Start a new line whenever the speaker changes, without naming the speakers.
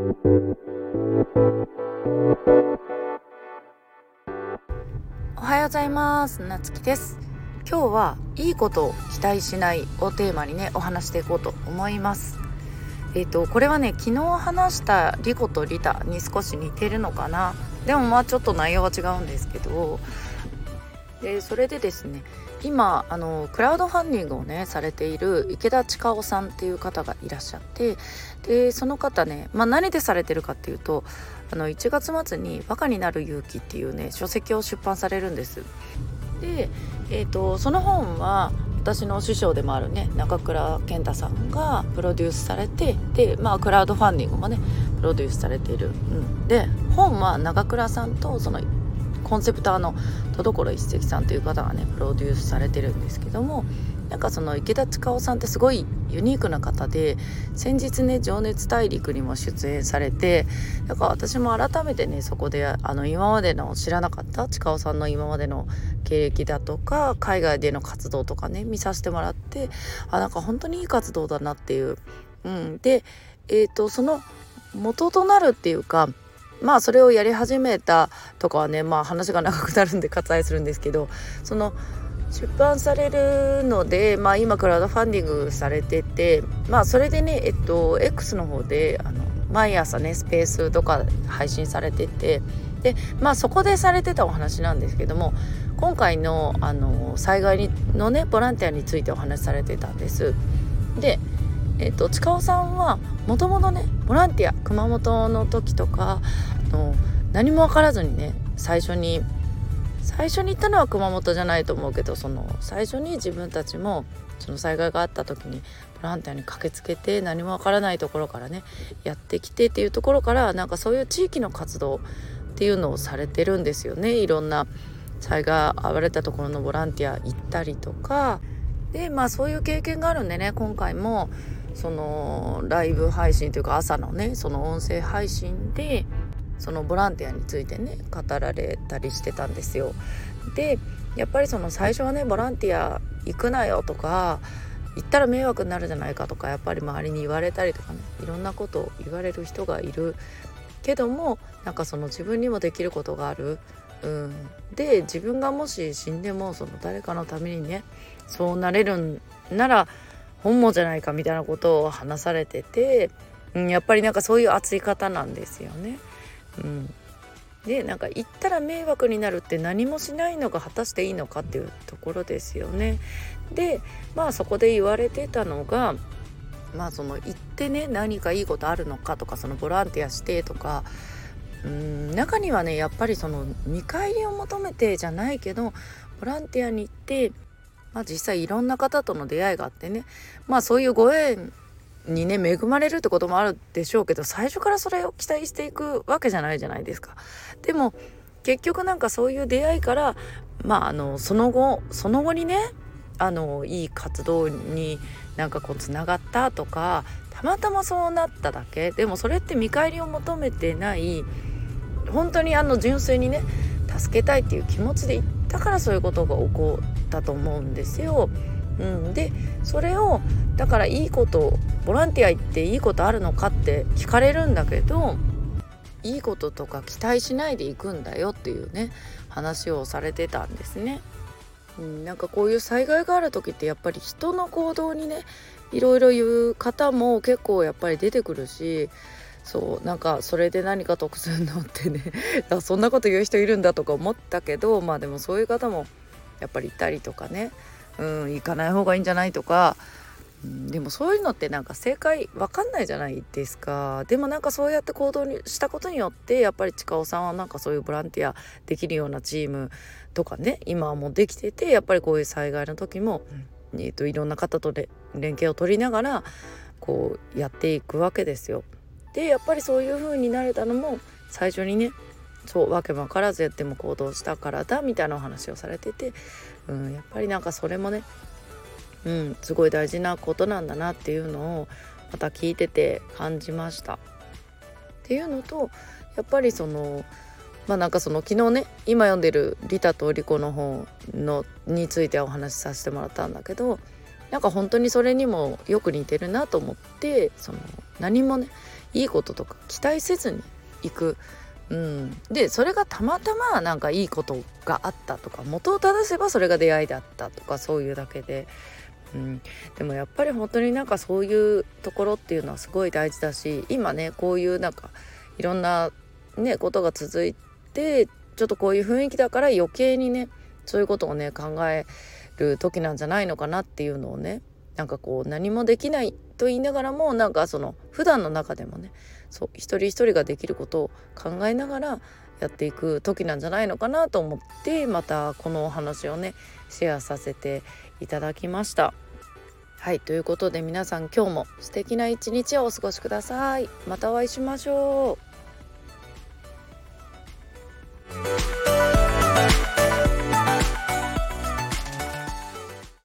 おはようございます。なつきです。今日はいいことを期待しないをテーマにねお話していこうと思います。えっ、ー、とこれはね昨日話したリコとリタに少し似てるのかな。でもまあちょっと内容は違うんですけどでそれでですね今あのクラウドファンディングをねされている池田千佳夫さんっていう方がいらっしゃってでその方ね、まあ、何でされてるかっていうとあの1月末に「バカになる勇気」っていうね書籍を出版されるんです。で、えーと、その本は私の師匠でもあるね中倉健太さんがプロデュースされてでまあクラウドファンディングもねプロデュースされている、うん、で本は中倉さんとそのコンセプターの戸所一石さんという方がねプロデュースされてるんですけどもなんかその池田千佳夫さんってすごいユニークな方で先日ね「情熱大陸」にも出演されてだから私も改めてねそこであの今までの知らなかった千佳夫さんの今までの経歴だとか海外での活動とかね見させてもらってあなんか本当にいい活動だなっていう。うん、で、えーと、とその元となるっていうかまあそれをやり始めたとかはねまあ話が長くなるんで割愛するんですけどその出版されるので、まあ、今クラウドファンディングされててまあそれでねえっと X の方であの毎朝ねスペースとか配信されててでまあそこでされてたお話なんですけども今回のあの災害のねボランティアについてお話しされてたんです。でえっと、近尾さんはもともとねボランティア熊本の時とかの何も分からずにね最初に最初に行ったのは熊本じゃないと思うけどその最初に自分たちもその災害があった時にボランティアに駆けつけて何もわからないところからねやってきてっていうところからなんかそういう地域の活動っていうのをされてるんですよね。いろんな災害あわれたところのボランティア行ったりとか。でまあそういう経験があるんでね今回もそのライブ配信というか朝のねその音声配信でそのボランティアについてね語られたりしてたんですよ。でやっぱりその最初はねボランティア行くなよとか行ったら迷惑になるじゃないかとかやっぱり周りに言われたりとかねいろんなことを言われる人がいるけどもなんかその自分にもできることがある。うん、で自分がもし死んでもその誰かのためにねそうなれるんなら本望じゃないかみたいなことを話されてて、うん、やっぱりなんかそういう熱い方なんですよね。うん、でなんか行ったら迷惑になるって何もしないのが果たしていいのかっていうところですよね。でまあそこで言われてたのがまあその行ってね何かいいことあるのかとかそのボランティアしてとかうん中にはねやっぱりその見返りを求めてじゃないけどボランティアに行って、まあ、実際いろんな方との出会いがあってねまあそういうご縁にね恵まれるってこともあるでしょうけど最初からそれを期待していくわけじゃないじゃないですか。でも結局なんかそういう出会いからまああのその後その後にねあのいい活動になんかこうつながったとかたまたまそうなっただけでもそれって見返りを求めてない本当にあの純粋にね助けたいっていう気持ちで行ったからそういうことが起こったと思うんですよ。うん、でそれをだからいいことボランティア行っていいことあるのかって聞かれるんだけどいいこととか期待しないで行くんだよっていうね話をされてたんですね。うん、なんかこういう災害がある時ってやっぱり人の行動にねいろいろ言う方も結構やっぱり出てくるしそうなんかそれで何か得するのってね そんなこと言う人いるんだとか思ったけどまあでもそういう方もやっぱりいたりとかね。うん行かない方がいいんじゃないとか、うん、でもそういうのってなんか正解わかんないじゃないですか。でもなんかそうやって行動にしたことによってやっぱり近尾さんはなんかそういうボランティアできるようなチームとかね今はもうできててやっぱりこういう災害の時も、えーと、いろんな方と連携を取りながらこうやっていくわけですよ。でやっぱりそういう風になれたのも最初にねそう訳も分からずやっても行動したからだみたいなお話をされてて、うん、やっぱりなんかそれもね、うん、すごい大事なことなんだなっていうのをまた聞いてて感じました。っていうのとやっぱりそのまあなんかその昨日ね今読んでる「リタとリコ」の本のについてお話しさせてもらったんだけどなんか本当にそれにもよく似てるなと思ってその何もねいいこととか期待せずに行く。うん、でそれがたまたまなんかいいことがあったとか元を正せばそれが出会いだったとかそういうだけで、うん、でもやっぱり本当になんかそういうところっていうのはすごい大事だし今ねこういうなんかいろんなねことが続いてちょっとこういう雰囲気だから余計にねそういうことをね考える時なんじゃないのかなっていうのをねなんかこう何もできないと言いながらもなんかその普段の中でもねそう一人一人ができることを考えながらやっていく時なんじゃないのかなと思ってまたこのお話をねシェアさせていただきました。はいということで皆さん今日も素敵な一日をお過ごしください。またお会いしましょう。